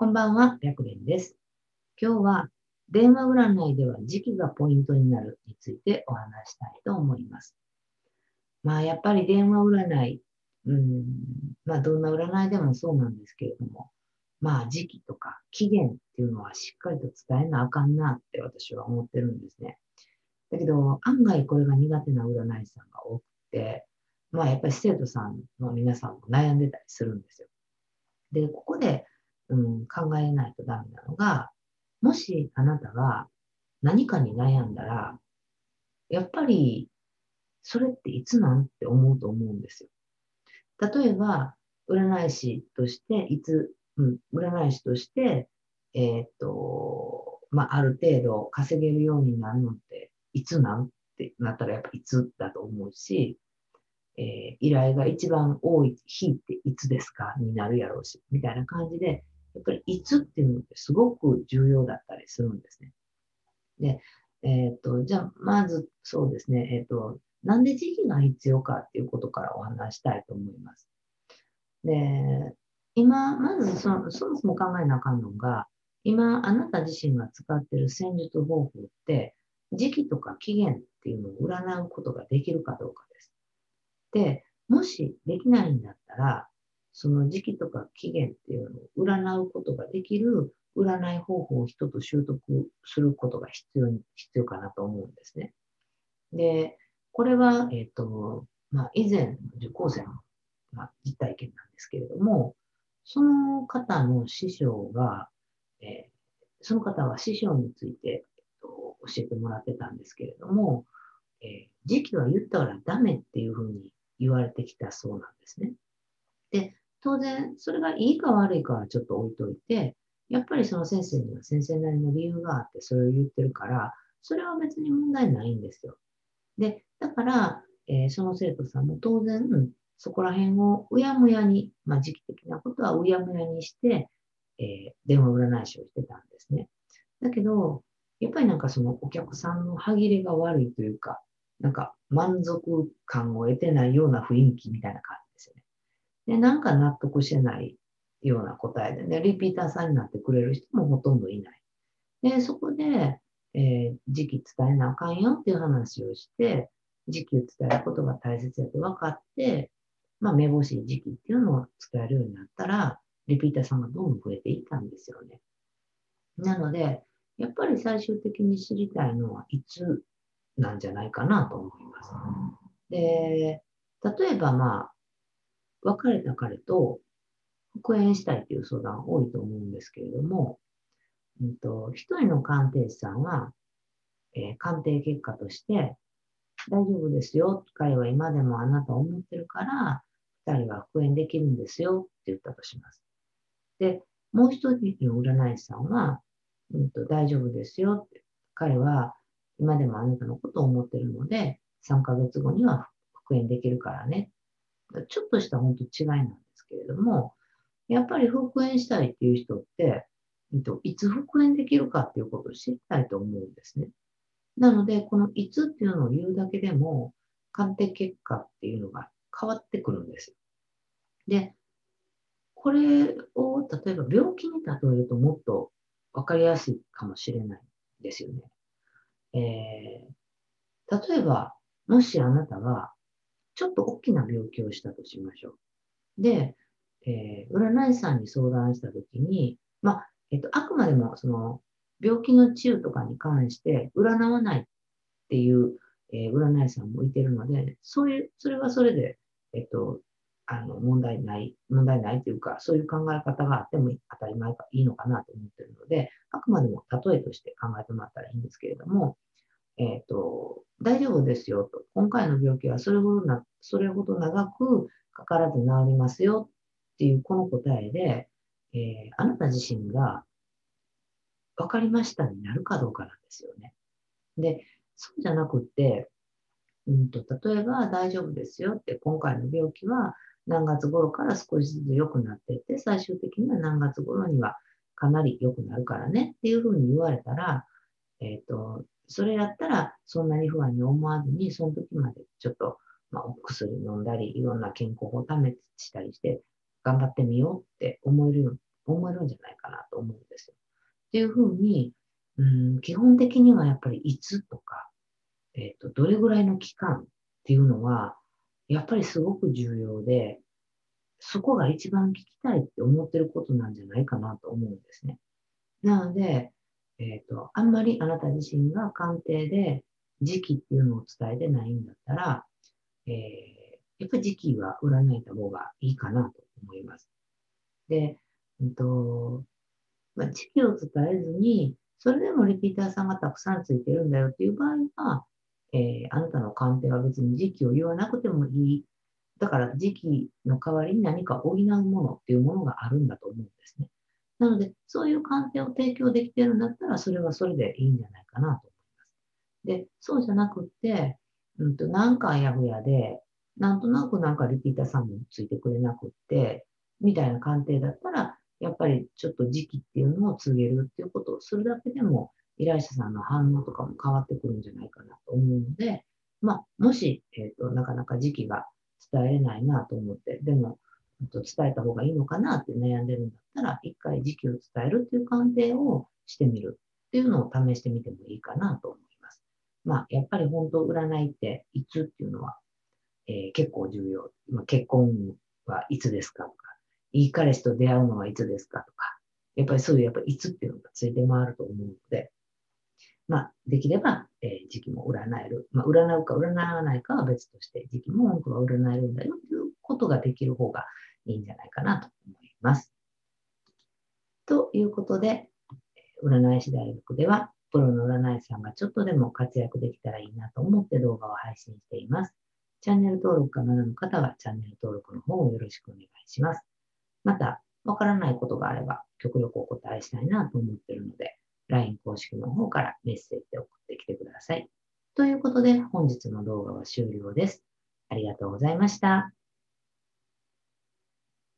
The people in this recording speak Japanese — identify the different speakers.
Speaker 1: こんばんは、白蓮です。今日は電話占いでは時期がポイントになるについてお話したいと思います。まあやっぱり電話占い、うん、まあどんな占いでもそうなんですけれども、まあ時期とか期限っていうのはしっかりと伝えなあかんなって私は思ってるんですね。だけど案外これが苦手な占い師さんが多くて、まあやっぱり生徒さんの皆さんも悩んでたりするんですよ。で、ここで、うん、考えないとダメなのが、もしあなたが何かに悩んだら、やっぱりそれっていつなんって思うと思うんですよ。例えば、占い師として、いつ、うん、占い師として、えーっと、まあ、ある程度稼げるようになるのって、いつなんってなったらやっぱいつだと思うし、えー依頼が一番多い日っていつですかになるやろうし、みたいな感じで、やっぱりいつっていうのってすごく重要だったりするんですね。で、えっ、と、じゃあ、まずそうですね、えっ、と、なんで時期が必要かっていうことからお話したいと思います。で、今、まずそのそもそも考えなあかんのが、今、あなた自身が使っている戦術方法って、時期とか期限っていうのを占うことができるかどうかです。で、もしできないんだったら、その時期とか期限っていうのを占うことができる占い方法を一つ習得することが必要に、必要かなと思うんですね。で、これは、えっ、と、まあ、以前の受講生の、まあ、実体験なんですけれども、その方の師匠が、えーその方は師匠について、えっと、教えてもらってたんですけれども、えー時期は言ったらダメっていうふうに言われてきたそうなんですね。で、当然、それがいいか悪いかはちょっと置いといて、やっぱりその先生には先生なりの理由があってそれを言ってるから、それは別に問題ないんですよ。で、だから、えーその生徒さんも当然、そこら辺をうやむやに、まあ時期的なことはうやむやにして、えー電話占い師をしてたんですね。だけど、やっぱりなんかそのお客さんの歯切れが悪いというか、なんか満足感を得てないような雰囲気みたいな感じで。なんか納得してないような答えでね、リピーターさんになってくれる人もほとんどいない。で、そこで、えー時期伝えなあかんよっていう話をして、時期を伝えることが大切だと分かって、まあ、めぼしい時期っていうのを伝えるようになったら、リピーターさんがどんどん増えていったんですよね。なので、やっぱり最終的に知りたいのはいつなんじゃないかなと思います。で、例えばまあ、別れた彼と復縁したいという相談多いと思うんですけれども、うんと、一人の鑑定士さんは、えー鑑定結果として、大丈夫ですよ。彼は今でもあなたを思ってるから、二人は復縁できるんですよって言ったとします。で、もう一人の占い師さんは、うんと、大丈夫ですよ。彼は今でもあなたのことを思ってるので、3ヶ月後には復縁できるからね。ちょっとした本当違いなんですけれども、やっぱり復縁したいっていう人って、いつ復縁できるかっていうことを知りたいと思うんですね。なので、このいつっていうのを言うだけでも、鑑定結果っていうのが変わってくるんですよ。で、これを例えば病気に例えるともっと分かりやすいかもしれないですよね。えー例えば、もしあなたがちょっと大きな病気をしたとしましょう。で、えー占い師さんに相談したときに、まあ、えっと、あくまでもその病気の治癒とかに関して占わないっていう、えー占い師さんもいてるので、そういう、それはそれで、えっと、あの、問題ない、問題ないというか、そういう考え方があっても当たり前かいいのかなと思ってるので、あくまでも例えとして考えてもらったらいいんですけれども、えっ、と、大丈夫ですよと。今回の病気はそれほどな、それほど長くかからず治りますよっていうこの答えで、えーあなた自身が分かりましたになるかどうかなんですよね。で、そうじゃなくって、うんと、例えば大丈夫ですよって、今回の病気は何月頃から少しずつ良くなっていって、最終的には何月頃にはかなり良くなるからねっていうふうに言われたら、えっ、と、それやったらそんなに不安に思わずに、その時までちょっと、まあ、お薬飲んだり、いろんな健康法を試したりして、頑張ってみようって思える思えるんじゃないかなと思うんですよ。っていうふうに、うん、基本的にはやっぱりいつとか、えっ、ー、と、どれぐらいの期間っていうのは、やっぱりすごく重要で、そこが一番聞きたいって思ってることなんじゃないかなと思うんですね。なので、えっ、ー、と、あんまりあなた自身が鑑定で時期っていうのを伝えてないんだったら、えー、やっぱり時期は占いた方がいいかなと思います。で、うんとまあ、時期を伝えずに、それでもリピーターさんがたくさんついてるんだよっていう場合は、えー、あなたの鑑定は別に時期を言わなくてもいい。だから時期の代わりに何か補うものっていうものがあるんだと思うんですね。なので、そういう鑑定を提供できてるんだったら、それはそれでいいんじゃないかなと思います。で、そうじゃなくって、うんと、なんかやふやで、なんとなくなんかリピーターさんもついてくれなくって、みたいな鑑定だったら、やっぱりちょっと時期っていうのを告げるっていうことをするだけでも、依頼者さんの反応とかも変わってくるんじゃないかなと思うので、まあ、もし、えっ、ー、と、なかなか時期が伝えれないなと思って、でも、伝えた方がいいのかなって悩んでるんだったら、一回時期を伝えるっていう鑑定をしてみるっていうのを試してみてもいいかなと思います。まあ、やっぱり本当占いっていつっていうのは、えー、結構重要。まあ、結婚はいつですかとか、いい彼氏と出会うのはいつですかとか、やっぱりそういうやっぱいつっていうのがついて回ると思うので、まあ、できれば、えー、時期も占える。まあ、占うか占わないかは別として、時期も本当は占えるんだよということができる方がいいんじゃないかなと思います。ということで、占い師大学では、プロの占い師さんがちょっとでも活躍できたらいいなと思って動画を配信しています。チャンネル登録がまだの方はチャンネル登録の方をよろしくお願いします。また、わからないことがあれば極力お答えしたいなと思っているので、LINE 公式の方からメッセージで送ってきてください。ということで、本日の動画は終了です。ありがとうございました。